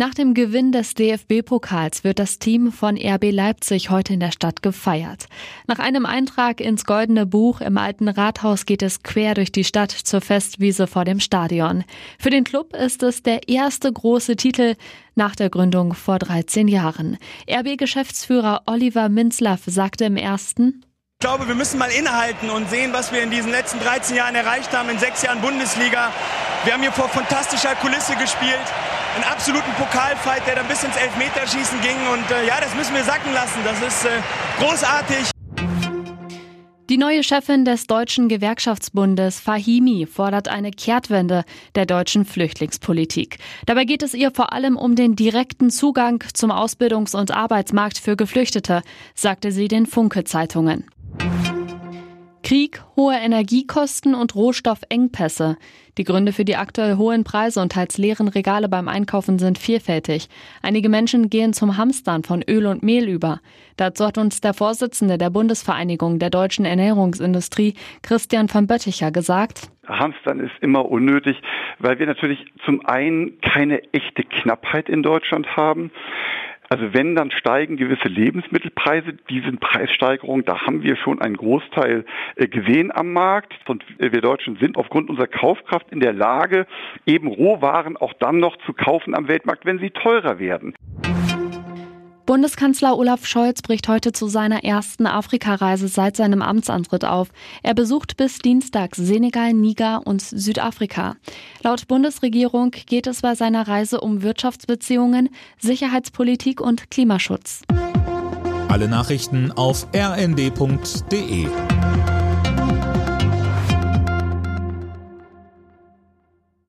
Nach dem Gewinn des DFB-Pokals wird das Team von RB Leipzig heute in der Stadt gefeiert. Nach einem Eintrag ins Goldene Buch im alten Rathaus geht es quer durch die Stadt zur Festwiese vor dem Stadion. Für den Club ist es der erste große Titel nach der Gründung vor 13 Jahren. RB-Geschäftsführer Oliver Minzlaff sagte im ersten, ich glaube, wir müssen mal innehalten und sehen, was wir in diesen letzten 13 Jahren erreicht haben, in sechs Jahren Bundesliga. Wir haben hier vor fantastischer Kulisse gespielt, einen absoluten Pokalfight, der dann bis ins Elfmeterschießen ging. Und äh, ja, das müssen wir sacken lassen. Das ist äh, großartig. Die neue Chefin des Deutschen Gewerkschaftsbundes, Fahimi, fordert eine Kehrtwende der deutschen Flüchtlingspolitik. Dabei geht es ihr vor allem um den direkten Zugang zum Ausbildungs- und Arbeitsmarkt für Geflüchtete, sagte sie den Funke-Zeitungen. Krieg, hohe Energiekosten und Rohstoffengpässe. Die Gründe für die aktuell hohen Preise und teils leeren Regale beim Einkaufen sind vielfältig. Einige Menschen gehen zum Hamstern von Öl und Mehl über. Dazu hat uns der Vorsitzende der Bundesvereinigung der deutschen Ernährungsindustrie, Christian von Bötticher, gesagt. Hamstern ist immer unnötig, weil wir natürlich zum einen keine echte Knappheit in Deutschland haben. Also wenn, dann steigen gewisse Lebensmittelpreise. Diese Preissteigerung, da haben wir schon einen Großteil äh, gesehen am Markt. Und wir Deutschen sind aufgrund unserer Kaufkraft in der Lage, eben Rohwaren auch dann noch zu kaufen am Weltmarkt, wenn sie teurer werden. Bundeskanzler Olaf Scholz bricht heute zu seiner ersten Afrikareise seit seinem Amtsantritt auf. Er besucht bis Dienstag Senegal, Niger und Südafrika. Laut Bundesregierung geht es bei seiner Reise um Wirtschaftsbeziehungen, Sicherheitspolitik und Klimaschutz. Alle Nachrichten auf rnd.de